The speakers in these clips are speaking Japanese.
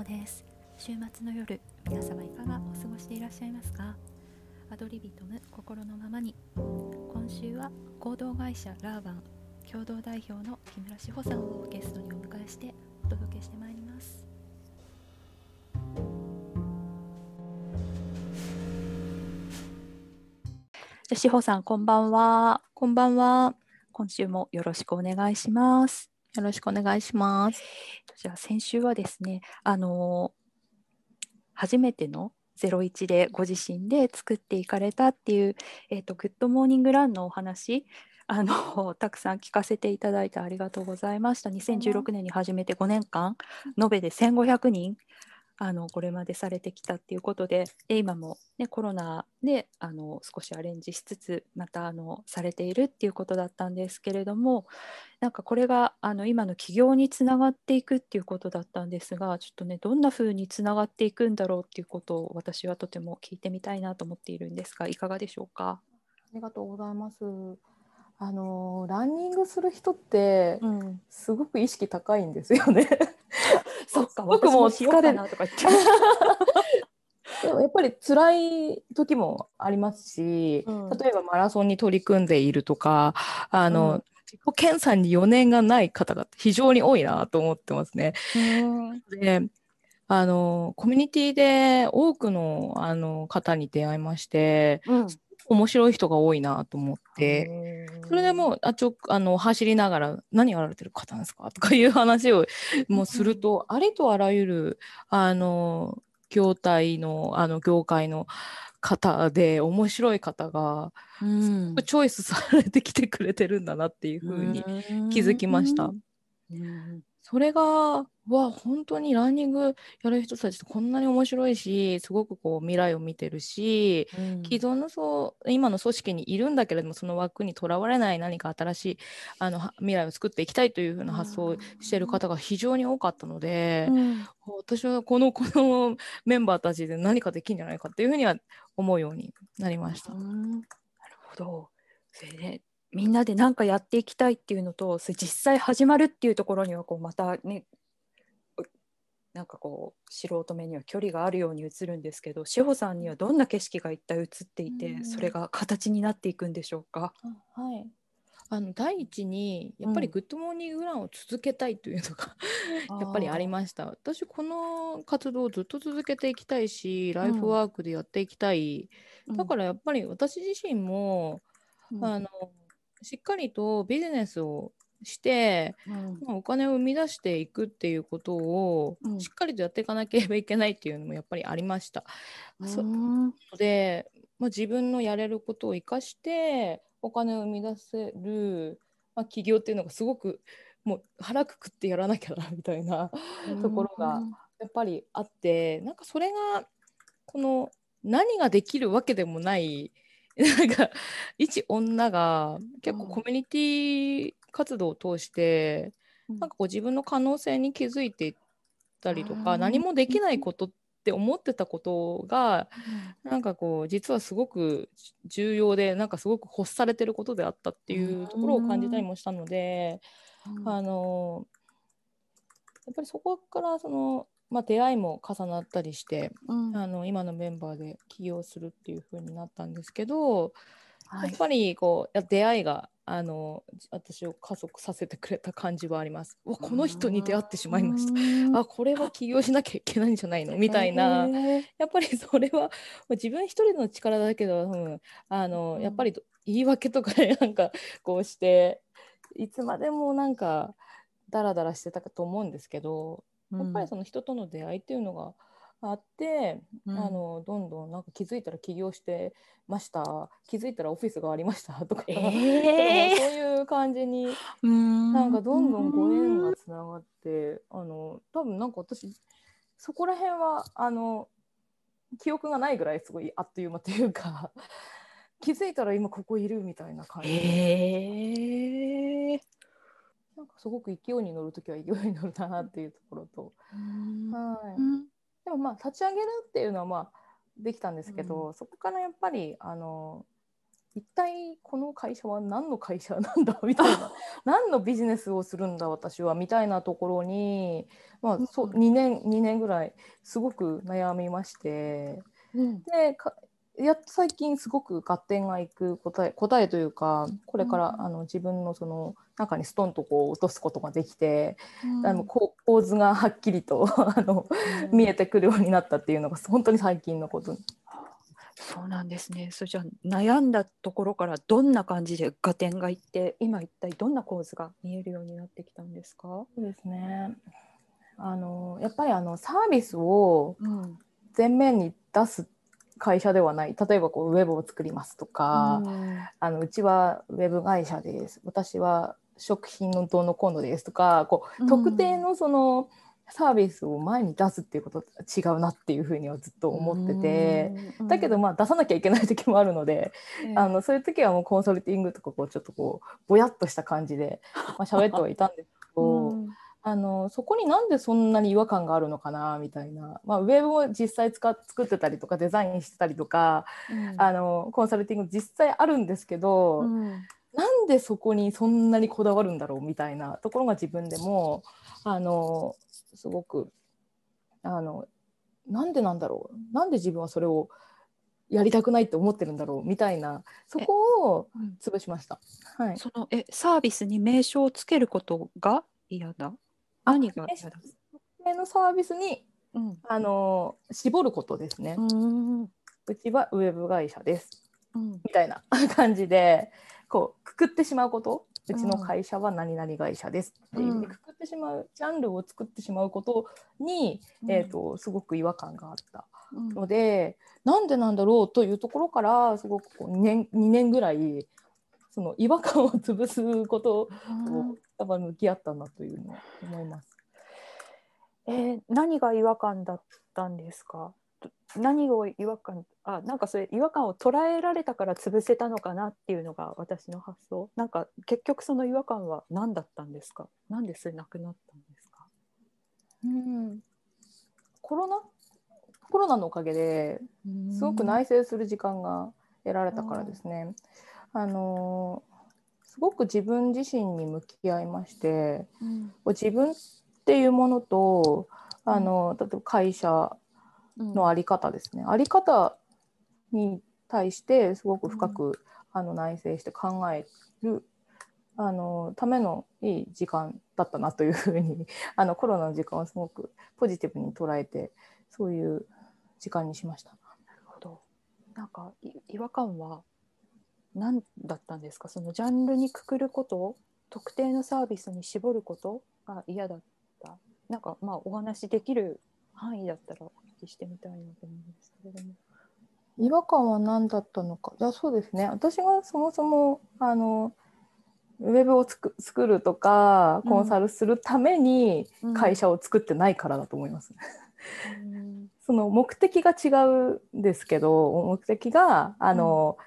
穂です。週末の夜皆様いかがお過ごしでいらっしゃいますか？アドリビトム心のままに。今週は合同会社ラーバン共同代表の木村志保さんをゲストにお迎えしてお届けしてまいります。志保さんこんばんは。こんばんは。今週もよろしくお願いしますよろしくお願いします。じゃあ先週はですね、あの初めての01でご自身で作っていかれたっていう、えーと、グッドモーニングランのお話あの たくさん聞かせていただいてありがとうございました。2016年に始めて5年間、延べで1500人あのこれまでされてきたっていうことでで今も、ね、コロナであの少しアレンジしつつまたあのされているっていうことだったんですけれどもなんかこれがあの今の起業につながっていくっていうことだったんですがちょっとねどんなふうにつながっていくんだろうっていうことを私はとても聞いてみたいなと思っているんですがいかがでしょうか？ありがとうございます。あのランニングする人って、うん、すごく意識高いんですよね。そっか僕も私しようかなとか言って。でもやっぱり辛い時もありますし、うん。例えばマラソンに取り組んでいるとか、あの、うん。自己検査に余念がない方が非常に多いなと思ってますね。うん。で、あの、コミュニティで多くのあの方に出会いまして、うん面白い人が多いなと思って、それでもうあちょあの走りながら何やられてる方なんですかとかいう話をもうすると、ありとあらゆるあの業態のあの業界の方で面白い方がうん。チョイスされてきてくれてるんだなっていうふうに気づきました。うん。それがわ本当にランニングやる人たちってこんなに面白いしすごくこう未来を見てるしうん既存のそう今の組織にいるんだけれどもその枠にとらわれない何か新しいあのは未来を作っていきたいというふうな発想をしている方が非常に多かったので、うん私はこのこのメンバーたちで何かできるんじゃないかっていうふうには思うようになりました。うんなるほど。それでみんなで何かやっていきたいっていうのと実際始まるっていうところにはこうまたねうなんかこう素人目には距離があるように映るんですけど志保さんにはどんな景色が一体映っていて、うん。それが形になっていくんでしょうか？はい。あの第一にやっぱりうん。グッドモーニングランを続けたいというのが、やっぱりありました。私この活動をずっと続けていきたいし、ライフワークでやっていきたい。だからやっぱり私自身も、らあのしっかりとビジネスをして、まあお金を生み出していくっていうことをうん。しっかりとやっていかなければいけないっていうのもやっぱりありました。そうん。ので、まあ、自分のやれることを生かしてお金を生み出せる、まあ、企業っていうのがすごくもう腹くくってやらなきゃなみたいなところがやっぱりあってなんかそれがこの何ができるわけでもない なんか一女が結構うん。コミュニティ活動を通して、うん。なんかこう自分の可能性に気づいていったりとか、うん何もできないことって思ってたことがなんかこう実はすごく重要でなんかすごく欲されてることであったっていうところを感じたりもしたので、うん。あのやっぱりそこからその、まあ、出会いも重なったりして、うん。あの今のメンバーで起業するっていう風になったんですけど、はいやっぱりこうや出会いがあの私を加速させてくれた感じはあります。うわこの人に出会ってしまいました。たあこれは起業しなきゃいけないんじゃないの？みたいな。やっぱりそれはまあ自分一人の力だけど、うん、あの、うんやっぱりど言い訳とかでなんかこうしていつまでもなんかダラダラしてたかと思うんですけど、やっぱりその人との出会いっていうのがあって、あのどんどんなんか気づいたら起業してました。気づいたらオフィスがありました。とか、えー。そういう感じにうん。なんかどんどんご縁がつながって、あの多分なんか私そこら辺はあの記憶がないぐらいすごいあっという間というか 気づいたら今ここいるみたいな感じ。で、えー。なんかすごく勢いに乗る時は勢いに乗るなっていうところと、はい、うんでもまあ立ち上げるっていうのはまあできたんですけど、そこからやっぱりあの一体この会社は何の会社なんだ みたいな。何のビジネスをするんだ私はみたいなところに、まあ、そう2年2年ぐらいすごく悩みまして、うん、でやっと最近すごく合点がいく答え答えというかこれから、あの自分のその中にストンとこう落とすことができて、うん、あの構図がはっきりと あの、うん、見えてくるようになったっていうのが本当に最近のこと。そうなんですね。それじゃあ悩んだところからどんな感じで合点がいって今一体どんな構図が見えるようになってきたんですか？そうですね。あのやっぱりあのサービスを前面に出す会社ではない。例えばこうウェブを作りますとか、うん、あのうちはウェブ会社です。私は食品のどうのこうのですとかこう特定のその、サービスを前に出すっていうこと違うなっていうふうにはずっと思ってて、だけどまあ出さなきゃいけない時もあるので、あのそういう時はもうコンサルティングとかこうちょっとこうぼやっとした感じで、まあ、喋ってはいたんですけど。あのそこになんでそんなに違和感があるのかなみたいな、まあ、ウェブを実際使っ作ってたりとかデザインしてたりとか、うん、あのコンサルティング実際あるんですけど、うん、なんでそこにそんなにこだわるんだろうみたいなところが自分でもあのすごくあのなんでなんだろう。なんで自分はそれをやりたくないって思ってるんだろうみたいなそこを潰しました。はい、そのえサービスに名称をつけることが嫌だ？何が嫌だのサービスに、うん、あの絞ることですね。うちはウェブ会社です、うん、みたいな感じでこうくくってしまうことうちの会社は何々会社ですっていうふうにくくってしまう、ジャンルを作ってしまうことに、えーと、すごく違和感があったので、うん、なんでなんだろうというところからすごくこう2年 ,2 年ぐらいその違和感を潰すことをやっぱ向き合ったなというのを思います。えー、何が違和感だったんですか？何を違和感？あなんかそれ違和感を捉えられたから潰せたのかなっていうのが私の発想。なんか結局その違和感は何だったんですか？なんでそれなくなったんですか？うん。コロナ？コロナのおかげですごく内省する時間が得られたからですねあのすごく自分自身に向き合いまして、うん、自分っていうものとあの例えば会社のあり方ですね、うん、あり方に対してすごく深く、うん、あの内省して考えるあのためのいい時間だったなというふうに あのコロナの時間をすごくポジティブに捉えてそういう時間にしました。なるほど。なんか違和感は何だったんですか？そのジャンルにくくること？特定のサービスに絞ること？が嫌だった？なんかまあお話できる範囲だったらお聞きしてみたいなと思うんですけれども。違和感は何だったのか？じゃそうですね。私がそもそもあのウェブをつく作るとかコンサルするために会社を作ってないからだと思います。うん、その目的が違うんですけど目的があの、うん、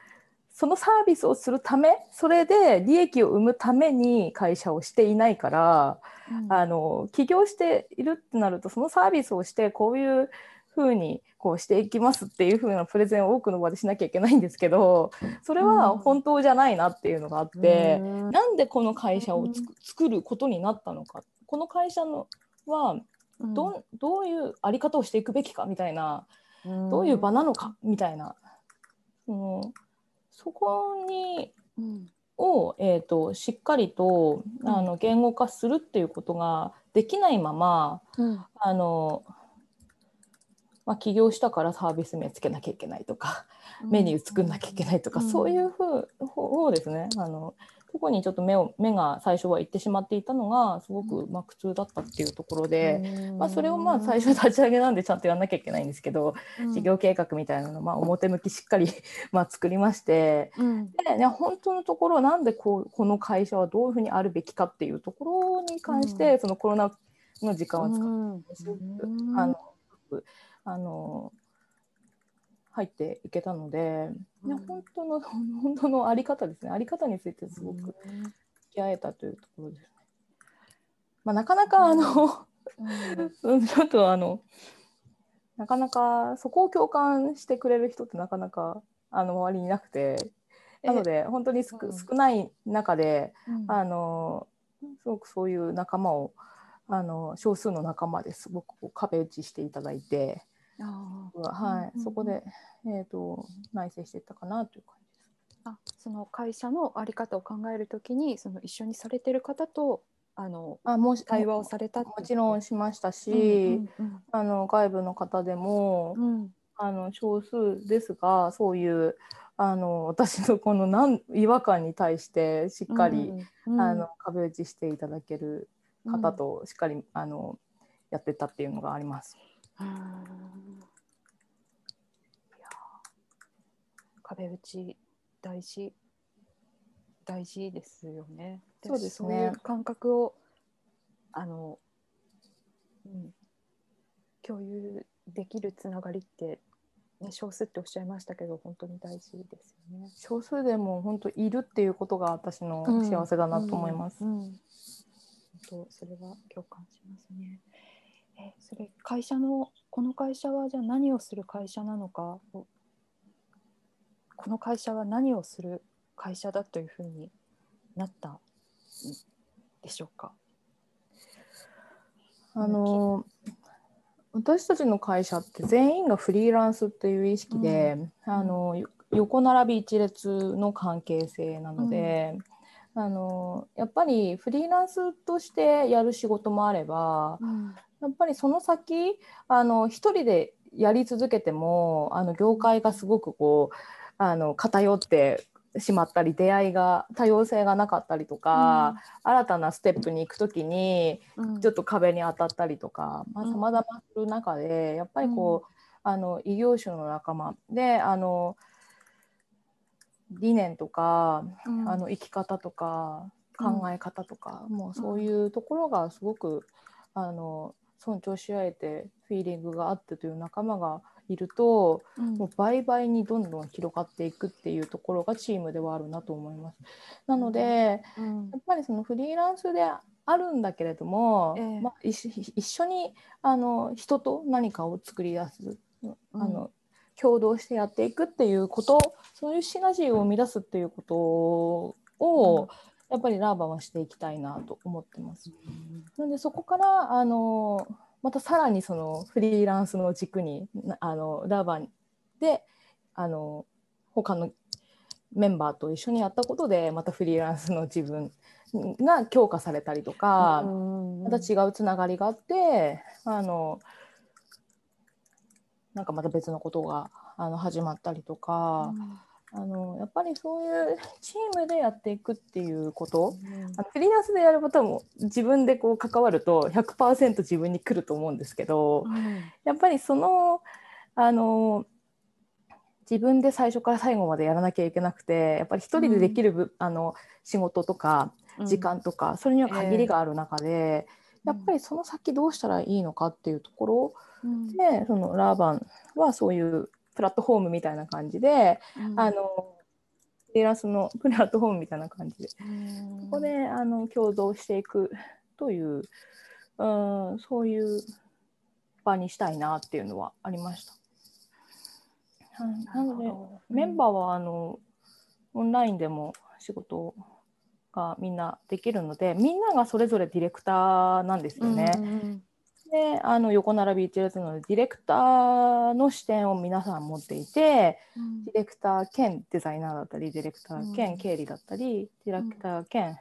そのサービスをするためそれで利益を生むために会社をしていないから、うん、あの起業しているってなるとそのサービスをしてこういうふうにこうしていきますっていうふうなプレゼンを多くの場でしなきゃいけないんですけどそれは本当じゃないなっていうのがあって、うん、なんでこの会社を作ることになったのか。この会社のはどどういうあり方をしていくべきかみたいな、うん、どういう場なのかみたいな、そのそこに、うん、を、えーと、しっかりとあの言語化するっていうことができないまま、あのまあ、起業したからサービス名つけなきゃいけないとか、メニュー作んなきゃいけないとか、うん、そういうふう方ですね。あのここにちょっと目を目が最初は行ってしまっていたのがすごくまあ苦痛だったっていうところで、まあ、それをまあ最初立ち上げなんでちゃんとやんなきゃいけないんですけど、事業計画みたいなのまあ表向きしっかり まあ作りまして、でね、本当のところなんでこうこの会社はどういうふうにあるべきかっていうところに関して、そのコロナの時間を使ってすごく、あのあの入っていけたので、うん、本当の 本当のあり方ですね。あり方についてすごく付き合えたというところですね。まあ、なかなかあの、うん、ちょっとあのなかなかそこを共感してくれる人ってなかなかあの周りにいなくて。なので本当にすく、うん。少ない中でうん。あのすごくそういう仲間をあの少数の仲間ですごくこう壁打ちしていただいて、はい。うんそこで、えー、と内省していったかなという感じです。あその会社のあり方を考えるときにその一緒にされてる方とあのあもし対話をされたもちろんしましたし、うんあの外部の方でも、うん。うんあの少数ですがそういうあの私のこのなん違和感に対してしっかり、うんあの壁打ちしていただける方としっかり、あのやってたっていうのがあります。うんいや壁打ち大事大事ですよね。そうですねそういう感覚をあの、うん、共有できるつながりって、ね、少数っておっしゃいましたけど本当に大事ですよね。少数でも本当いるっていうことが私の幸せだなと思います。うんうん本当それは共感しますね。えそれ会社のこの会社はじゃあ何をする会社なのかをこの会社は何をする会社だというふうになったんでしょうか？あの私たちの会社って全員がフリーランスっていう意識で、あのよ横並び一列の関係性なので、あのやっぱりフリーランスとしてやる仕事もあればやっぱりその先あの一人でやり続けてもあの業界がすごくこうあの偏ってしまったり出会いが多様性がなかったりとか、新たなステップに行く時にうん。ちょっと壁に当たったりとかさまざ、まする中でやっぱりこう、あの異業種の仲間であの理念とか、うん。あの生き方とか考え方とか、もうそういうところがすごくあの尊重し合えてフィーリングがあってという仲間がいるとうん。もう倍々にどんどん広がっていくっていうところがチームではあるなと思います。なので、うん。やっぱりそのフリーランスであるんだけれども、ええ。まあ、一緒にあの人と何かを作り出す、あの共同してやっていくっていうことそういうシナジーを生み出すっていうことを、うんやっぱりラーバンはしていきたいなと思ってます。なのでそこからあのまたさらにそのフリーランスの軸になあのラーバンであの他のメンバーと一緒にやったことでまたフリーランスの自分が強化されたりとか、うんまた違うつながりがあってあのなんかまた別のことがあの始まったりとか、あのやっぱりそういうチームでやっていくっていうこと、あのフリーランスでやることも自分でこう関わると100%自分に来ると思うんですけど、やっぱりそのあの自分で最初から最後までやらなきゃいけなくてやっぱり一人でできるぶ、あの仕事とか時間とか、それには限りがある中で、やっぱりその先どうしたらいいのかっていうところでそのラーバンはそういうプラットフォームみたいな感じで、あのフリーランスのプラットフォームみたいな感じでそこであの共同していくという、うん、そういう場にしたいなっていうのはありました。はい、なのでメンバーはあのオンラインでも仕事がみんなできるのでみんながそれぞれディレクターなんですよね。であの横並び一列なのでディレクターの視点を皆さん持っていてディレクター兼デザイナーだったりディレクターうん。兼経理だったり、ディレクター兼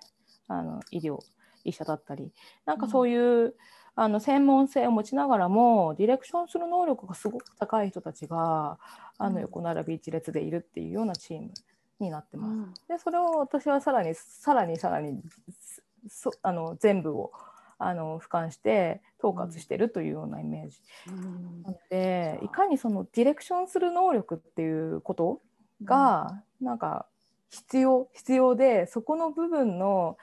あの医療医者だったりなんかそういう、あの専門性を持ちながらもディレクションする能力がすごく高い人たちがあうん。の横並び一列でいるっていうようなチームになってます。でそれを私はさらにさらにさらにそあの全部をあの俯瞰して統括してるというようなイメージ、なのでいかにそのディレクションする能力っていうことがなんか必要必要でそこの部分の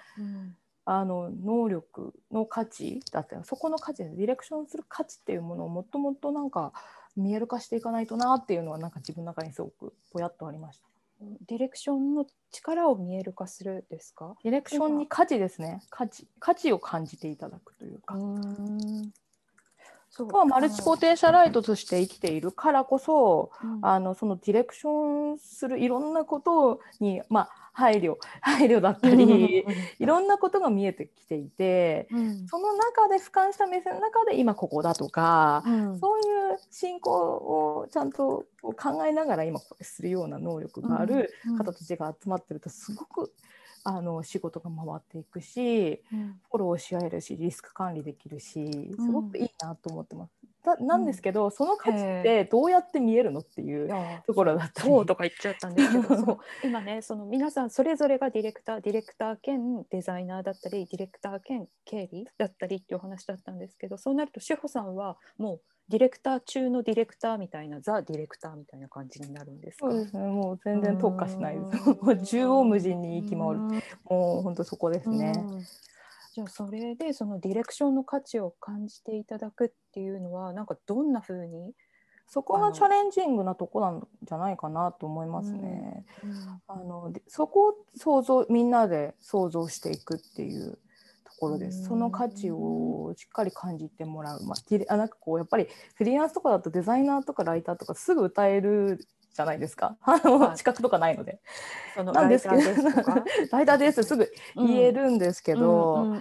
あの能力の価値だったりそこの価値ディレクションする価値っていうものをもっともっとなんか見える化していかないとなっていうのはなんか自分の中にすごくぼやっとありました。ディレクションの力を見える化するですか？ディレクションに価値ですね。価値。価値を感じていただくというか。はマルチポテンシャライトとして生きているからこそ、うん、あのそのディレクションするいろんなことに、まあ、配慮 配慮だったりいろんなことが見えてきていて、うん、その中で俯瞰した目線の中で今ここだとか、うん、そういう進行をちゃんと考えながら今これするような能力がある方たちが集まってるとすごくあの仕事が回っていくし、うん、フォローし合えるしリスク管理できるしすごくいいなと思ってます。だなんですけど、うん、その価値ってどうやって見えるのっていうところだったり。そうとか言っちゃったんですけど 今ねその皆さんそれぞれがディレクターディレクター兼デザイナーだったりディレクター兼経理だったりっていうお話だったんですけどそうなると志保さんはもうディレクター中のディレクターみたいなザ・ディレクターみたいな感じになるんですか？そうですね。もう全然特化しない。です縦横無尽に行き回る。もう本当そこですねじゃあそれでそのディレクションの価値を感じていただくっていうのはなんかどんなふうにそこがチャレンジングなとこなんじゃないかなと思いますね。うんうん、あのそこを想像みんなで想像していくっていうころです。その価値をしっかり感じてもらう。まあ、あなんかこうやっぱりフリーランスとかだとデザイナーとかライターとかすぐ歌えるじゃないですか。あの資格とかないので。そのなんですけど、ライターです す。ぐ言えるんですけど、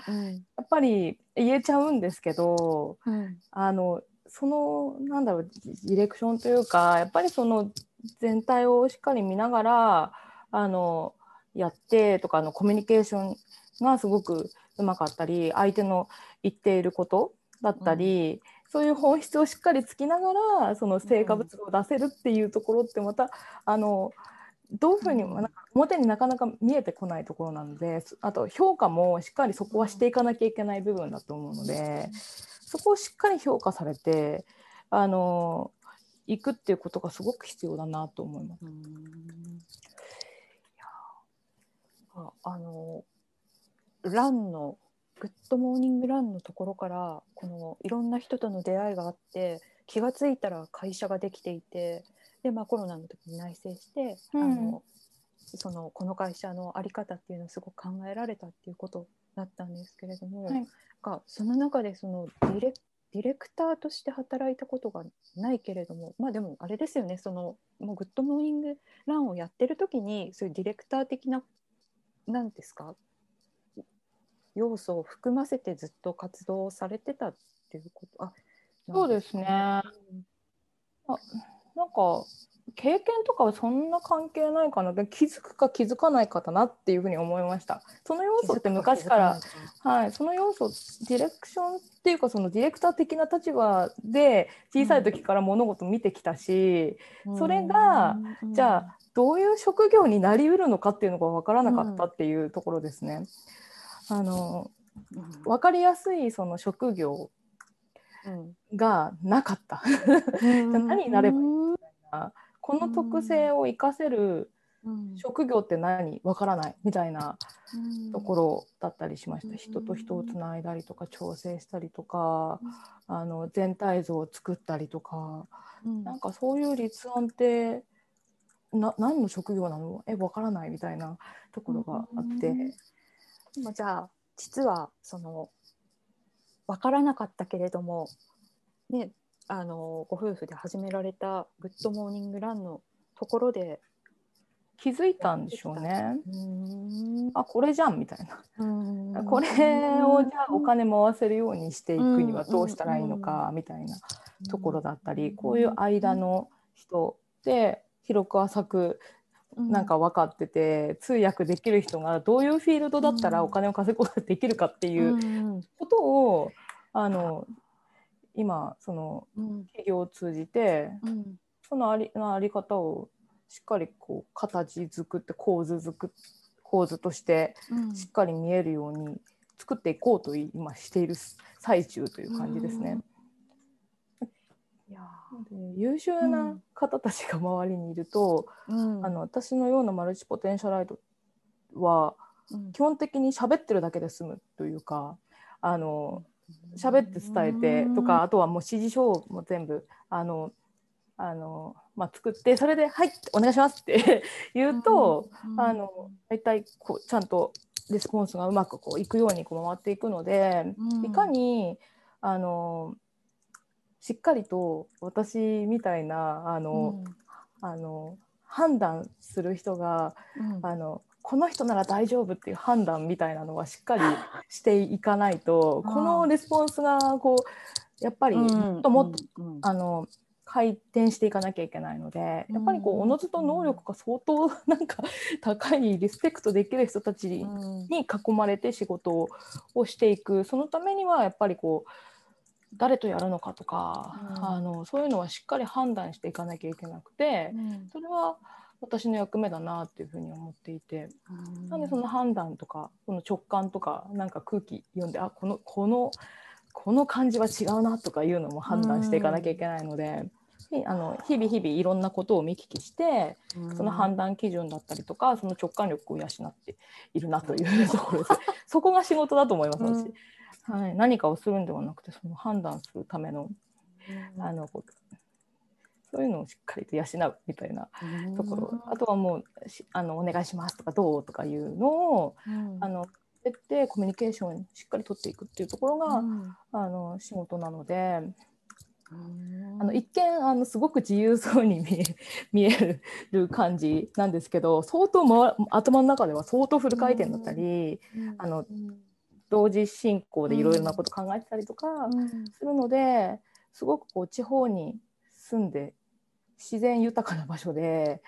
やっぱり言えちゃうんですけど、うん、あのそのなんだろうディレクションというかやっぱりその全体をしっかり見ながらあのやってとかのコミュニケーションがすごくうまかったり相手の言っていることだったり、うん、そういう本質をしっかりつきながらその成果物を出せるっていうところってまたあのどういうふうになんか表になかなか見えてこないところなのであと評価もしっかりそこはしていかなきゃいけない部分だと思うのでそこをしっかり評価されてあのいくっていうことがすごく必要だなと思います。あのランのグッドモーニングランのところからこのいろんな人との出会いがあって気が付いたら会社ができていてで、まあ、コロナの時に内省して、うん、あのそのこの会社の在り方っていうのをすごく考えられたっていうことだったんですけれども、はい、がその中でそのディレディレクターとして働いたことがないけれどもまあでもあれですよねそのもうグッドモーニングランをやってる時にそういうディレクター的な何ですか？要素を含ませてずっと活動されてたっていうこと？あそうですね。あなんか経験とかはそんな関係ないかな。で気づくか気づかないかだなっていうふうに思いました。その要素って昔からはい。その要素ディレクションっていうかそのディレクター的な立場で小さい時から物事見てきたし、うん、それが、うん、じゃあどういう職業になりうるのかっていうのが分からなかったっていうところですね。うんあの、分かりやすいその職業がなかった。何になればいい？みたいなこの特性を生かせる職業って何？わからない。みたいなところだったりしました。人と人をつないだりとか調整したりとかあの全体像を作ったりとか、なんかそういう立案ってな何の職業なの？えわからないみたいなところがあって。もじゃあ実はその分からなかったけれども、ね、あのご夫婦で始められた「グッドモーニングラン」のところで気づいたんでしょうね。うあこれじゃんみたいな。これをじゃあお金回せるようにしていくにはどうしたらいいのかみたいなところだったりこういう間の人で広く浅くなんか分かってて、通訳できる人がどういうフィールドだったらお金を稼ぐことができるかっていうことを、あの今その企業を通じて、そのありのあり方をしっかりこう形作って構図作構図としてしっかり見えるように作っていこうと今している最中という感じですね。いや優秀な方たちが周りにいると、うん、あの私のようなマルチポテンシャライトは基本的に喋ってるだけで済むというかあの喋って伝えてとか、あとはもう指示書も全部あのあの、まあ、作ってそれで「はいお願いします」って 言うと、あの大体こうちゃんとレスポンスがうまくこういくようにこう回っていくので、いかにあのしっかりと私みたいなあの、あの判断する人が、うん。あのこの人なら大丈夫っていう判断みたいなのはしっかり していかないとこのレスポンスがこうやっぱりもっともっと、うん。うん。あの回転していかなきゃいけないのでやっぱりこううん。おのずと能力が相当なんか高いリスペクトできる人たちうんに囲まれて仕事をしていくそのためにはやっぱりこう誰とやるのかとか、うん。あのそういうのはしっかり判断していかなきゃいけなくてうん。それは私の役目だなっていうふうに思っていて。なんでその判断とかこの直感とかなんか空気読んであこのこのこの感じは違うなとかいうのも判断していかなきゃいけないので。であの日々日々いろんなことを見聞きしてその判断基準だったりとかその直感力を養っているなというところです。そこが仕事だと思います私、はい、何かをするんではなくてその判断するためのあのそういうのをしっかりと養うみたいなところ、あとはもうしあのお願いしますとかどうとかいうのをうん。あのやってコミュニケーションしっかり取っていくっていうところが、うん。あの仕事なので。うん。あの一見あのすごく自由そうに 見える感じなんですけど相当、ま、頭の中では相当フル回転だったり、あのうん同時進行でいろいろなこと考えてたりとかするのですごくこう地方に住んで自然豊かな場所で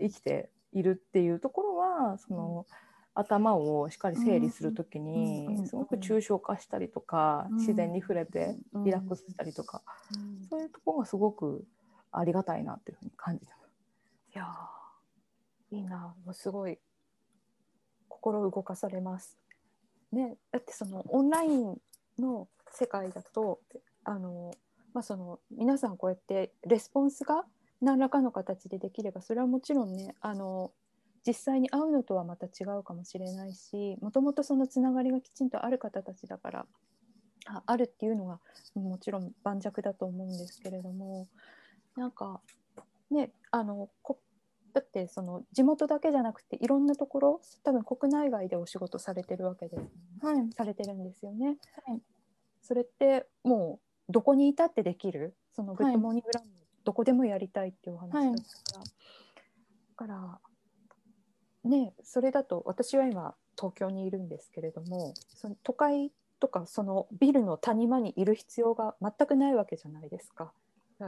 生きているっていうところはその頭をしっかり整理する時うん。うん。にすごく抽象化したりとかうん。自然に触れてうん。リラックスしたりとかうん。そういうところがすごくありがたいなっていうふうに感じてます。いやーいいなもうすごい心動かされます。ね、だってそのオンラインの世界だとあの、まあ、その皆さんこうやってレスポンスが何らかの形でできればそれはもちろんねあの実際に会うのとはまた違うかもしれないしもともとそのつながりがきちんとある方たちだからああるっていうのがもちろん盤石だと思うんですけれどもなんかねあのこだってその地元だけじゃなくていろんなところ多分国内外でお仕事されてるわけではい、されてるんですよね。はい。それってもうどこにいたってできる？そのグッドモーニングランもどこでもやりたいっていうお話だから、だからねそれだと私は今東京にいるんですけれどもその都会とかそのビルの谷間にいる必要が全くないわけじゃないですか。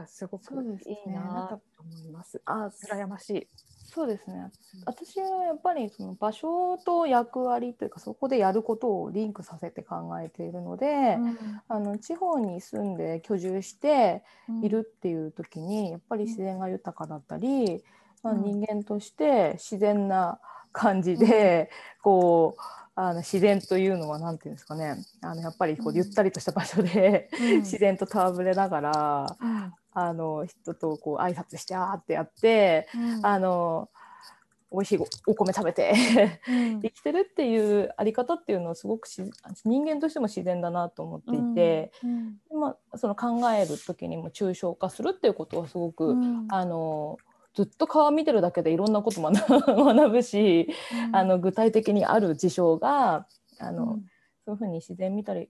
すごくいいなと思います。あ羨ましい。そうですね。私はやっぱりその場所と役割というかそこでやることをリンクさせて考えているので、あの地方に住んで居住しているっていう時にやっぱり自然が豊かだったり、まあ、うん人間として自然な感じで、こうあの自然というのは何て言うんですかね。あのやっぱりこうん。うゆったりとした場所で、うん。自然と戯れながらうんあの人とこう挨拶してあーってやって、うん。あの美味しいおお米食べてうん。生きてるっていうあり方っていうのはすごくし人間としても自然だなと思っていて、うん。まあ、その考える時にも抽象化するっていうことはすごく、うん。あのずっと川見てるだけでいろんなこと学 学ぶし、あの具体的にある事象があの、うん。そういうふうに自然見たり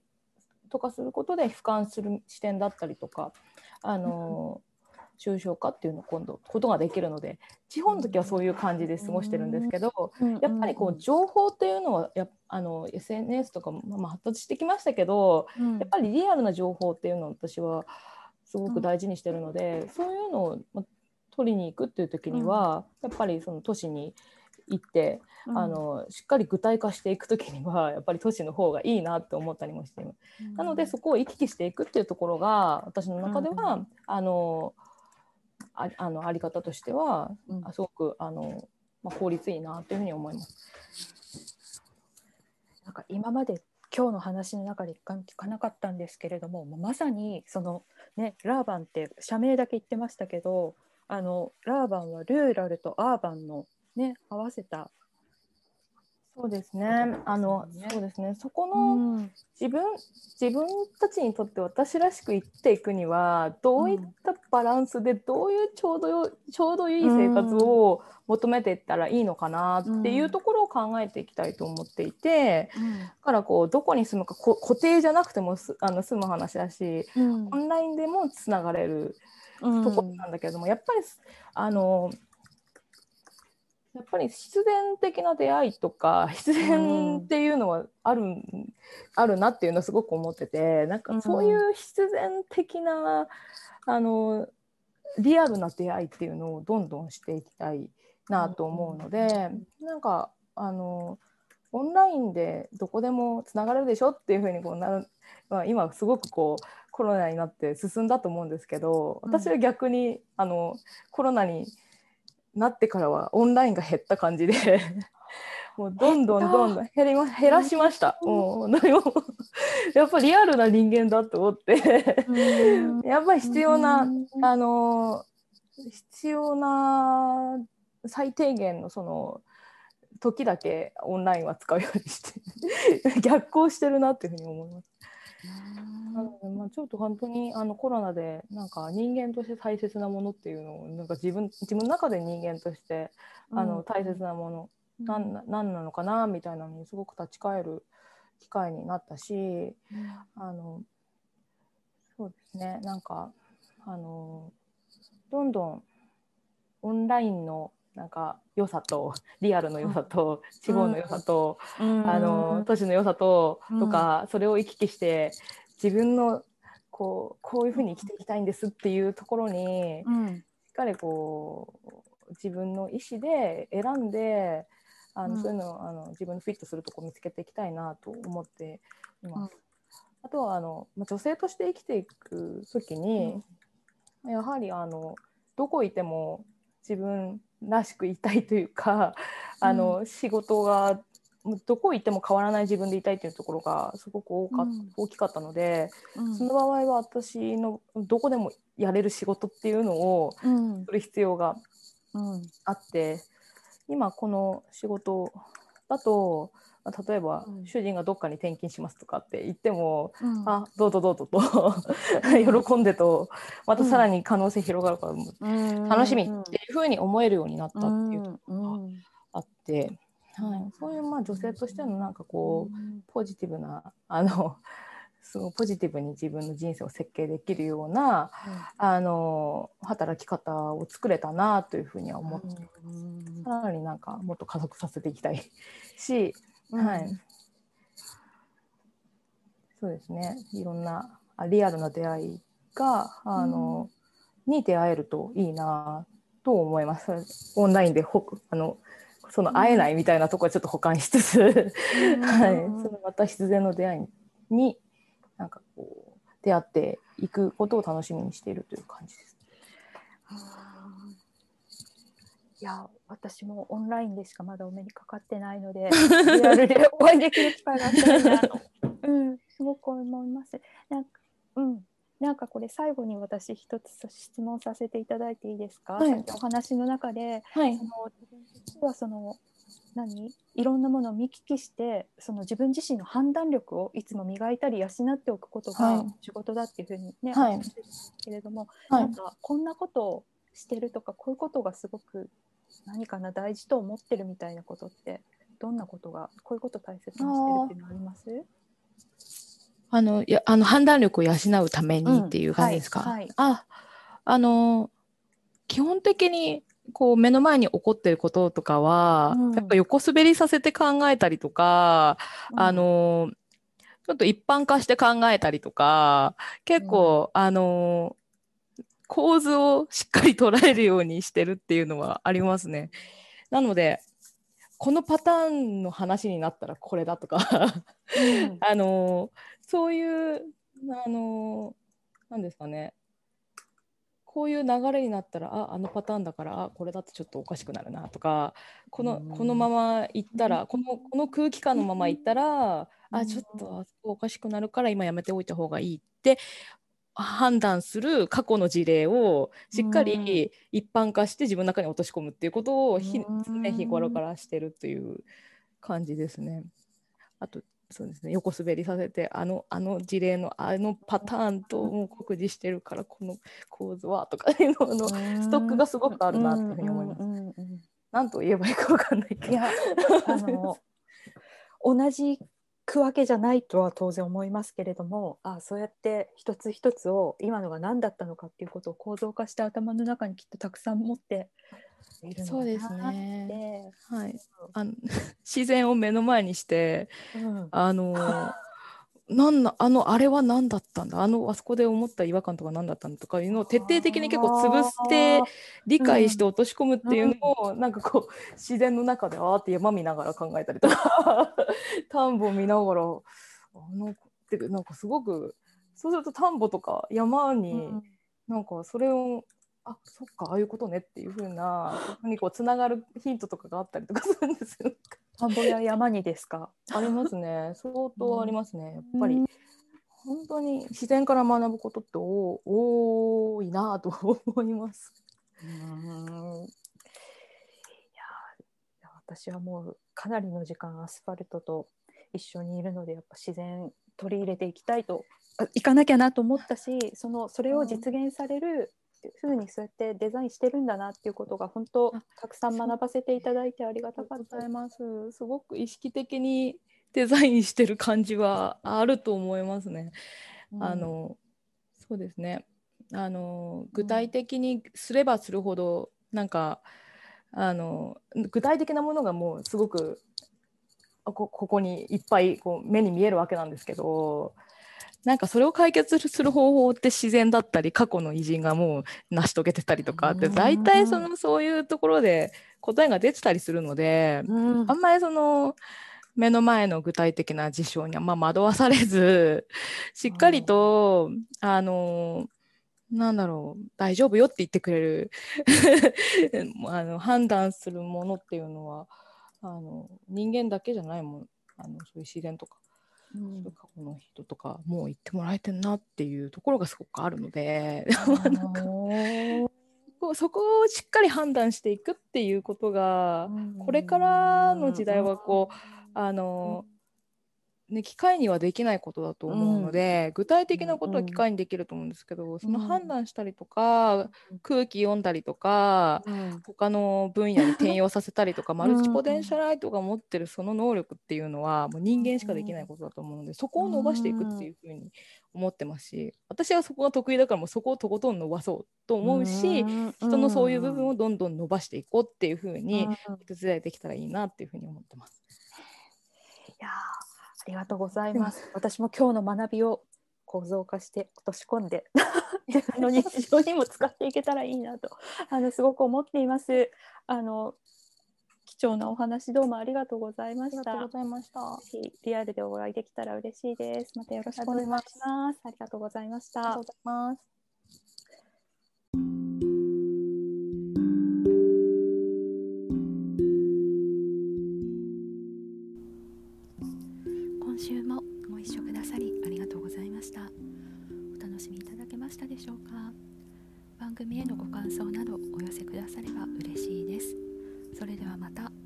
とかすることで俯瞰する視点だったりとかあの、抽象化っていうのを今度ことができるので地方の時はそういう感じで過ごしてるんですけど、やっぱりこう情報っていうのはやあの SNS とかも、まあ、発達してきましたけどうん。やっぱりリアルな情報っていうのを私はすごく大事にしてるので、そういうのを、ま、取りに行くっていう時には、やっぱりその都市に行って、うんあのしっかり具体化していく時には やっぱり都市の方がいいなって思ったりもしています。なのでそこを行き来していくっていうところが私の中では、うんあのああのあり方としては、うすごくあの、まあ、効率いいなというふうに思います。なんか今まで今日の話の中で一回聞かなかったんですけれどもまさにそのねラーバンって社名だけ言ってましたけどあのラーバンはルーラルとアーバンのね合わせた、そうですね。あの、ねそうですね。そこうの、ん。自分自分たちにとって私らしく生きていくにはどういったバランスでどういうちょうどよちょうどいい生活を求めていったらいいのかなっていうところを考えていきたいと思っていて、うん。だからこうどこに住むかこ固定じゃなくてもすあの住む話だしうん。オンラインでもつながれるうん。ところなんだけれども、やっぱりあのやっぱり必然的な出会いとか必然っていうのはある,、あるなっていうのはすごく思っててなんかそういう必然的な、あのリアルな出会いっていうのをどんどんしていきたいなと思うので、なんかあのオンラインでどこでもつながれるでしょっていうふうにこうな、まあ、今すごくこうコロナになって進んだと思うんですけど私は逆に、あのコロナになってからはオンラインが減った感じで もうどんどんどんどん減りま減らしました。もう何もやっぱりリアルな人間だと思って。うん。やっぱり必要な、うん。あの必要な最低限のその時だけオンラインは使うようにして 逆行してるなっていうふうに思います。なのでまあちょっと本当にあのコロナでなんか人間として大切なものっていうのをなんか自分自分の中で人間としてあの大切なもの、なん。ななんなのかなみたいなのにすごく立ち返る機会になったしあのそうですねなんかあのどんどんオンラインのなんか良さとリアルの良さと地方の良さと、うん。あの都市の良さと,、うん。とかそれを行き来して自分のこうこういうふうに生きていきたいんですっていうところにうん。しっかりこう自分の意思で選んであの、うん。そういうのをあの自分のフィットするとこ見つけていきたいなと思っています。うん。あとはあの、まあ、女性として生きていく時に、やはりあのどこいても自分らしくいたいというかあの、仕事がどこ行っても変わらない自分でいたいというところがすごく多か、うん。大きかったので、うん。その場合は私のどこでもやれる仕事っていうのをうん。する必要がうん。あって今この仕事だとまあ例えば、うん。主人がどっかに転勤しますとかって言っても、うん。あどうぞどうぞと 喜んでとまたさらに可能性広がるから、楽しみっていうふうに思えるようになったっていうところがうん。あって、はい、そういうまあ女性としてのなんかこううん。ポジティブなあのすごいポジティブに自分の人生を設計できるようなあの働き方を作れたなというふうには思って、うん。さらになんかもっと加速させていきたいし、うんはい、そうですね。いろんなあリアルな出会いがあの、に出会えるといいなと思います。オンラインでほあのその会えないみたいなところはちょっと保管しつつ、はい、そのまた必然の出会いになんかこう出会っていくことを楽しみにしているという感じです。いや私もオンラインでしかまだお目にかかってないので リアルでお会いできる機会があったらなと、うん、すごく思います。なんかうん。なんかこれ最後に私一つ質問させていただいていいですか、はい。お話の中ではい。あのはその何？いろんなものを見聞きしてその自分自身の判断力をいつも磨いたり養っておくことがはい。仕事だっていうふうにね、はい。けれども、はい。なんかこんなことをしてるとかこういうことがすごく何かな大事と思ってるみたいなことってどんなことがこういうこと大切にしてるっていうのあります？あのいやあの判断力を養うためにっていう感じですか？うんはいはい。ああの基本的にこう目の前に起こってることとかは、うん。やっぱ横滑りさせて考えたりとか、あのちょっと一般化して考えたりとか結構、あの構図をしっかり捉えるようにしてるっていうのはありますね。なのでこのパターンの話になったらこれだとか。うん。あのそういうあのなんですかね。こういう流れになったらああのパターンだからあこれだとちょっとおかしくなるなとか。このうん。このまま行ったらこのこの空気感のまま行ったらうん。あちょっとあそこおかしくなるから今やめておいた方がいいって判断する過去の事例をしっかうんり一般化して自分の中に落とし込むっていうことをひうん常日頃からしてるという感じですね。あとそうですね横滑りさせてあのあの事例のあのパターンともう酷似してるからこの構図はとかいうののストックがすごくあるなっていうふうに思います。何と言えばいいか分かんないけど。いやあの 同じ区分けじゃないとは当然思いますけれどもあそうやって一つ一つを今のが何だったのかっていうことを構造化して頭の中にきっとたくさん持っているのそうですかなってね。はい。あの 自然を目の前にして、うんあの なんなあのあれは何だったんだ？あのあそこで思った違和感とか何だったんだとかいうのを徹底的に結構潰して理解して落とし込むっていうのを、なんかこう自然の中であーって山見ながら考えたりとか 田んぼ見ながらあのってなんかすごくそうすると田んぼとか山に、うん。なんかそれをあそっかああいうことねっていう風なそこにこうつながるヒントとかがあったりとかするんですよ。田んぼや山にですか？ありますね相当ありますねやっぱり。うん本当に自然から学ぶことって多多いなと思います。うんいや私はもうかなりの時間アスファルトと一緒にいるのでやっぱ自然取り入れていきたいとあ行かなきゃなと思ったしそのそれを実現されるふうにそうやってデザインしてるんだなっていうことが本当あたくさん学ばせていただいてありがたかったます。すごく意識的にデザインしてる感じはあると思いますね。あのそうですねあの具体的にすればするほどなんかあの具体的なものがもうすごくあこここにいっぱいこう目に見えるわけなんですけどなんかそれを解決する方法って自然だったり過去の偉人がもう成し遂げてたりとかってうん大体そのそういうところで答えが出てたりするので。うん。あんまりその目の前の具体的な事象にはまあ惑わされず しっかりとあのなんだろう大丈夫よって言ってくれる。あの判断するものっていうのはあの人間だけじゃないもん。あのそういう自然とか、うん。過去の人とかもう言ってもらえてんなっていうところがすごくあるのでなんかおこうそこをしっかり判断していくっていうことがこれからの時代はこうあの、ね、機械にはできないことだと思うので、具体的なことは機械にできると思うんですけど、その判断したりとか、空気読んだりとか、うん。他の分野に転用させたりとか、マルチポテンシャライトが持ってるその能力っていうのはもう人間しかできないことだと思うので、そこを伸ばしていくっていうふうに思ってますし私はそこが得意だからもうそこをとことん伸ばそうと思うし、人のそういう部分をどんどん伸ばしていこうっていうふうにうん。手伝いできたらいいなっていうふうに思ってます。いやりがとうございます。私も今日の学びを構造化して落とし込んで 自分の日常にも使っていけたらいいなとあのすごく思っています。あの貴重なお話どうもありがとうございました。ざいました。リアルでお会いできたら嬉しいです。またよろしくお願いします。ありがとうございましたありがとう。ございます。組へのご感想などお寄せくだされば嬉しいです。それではまた。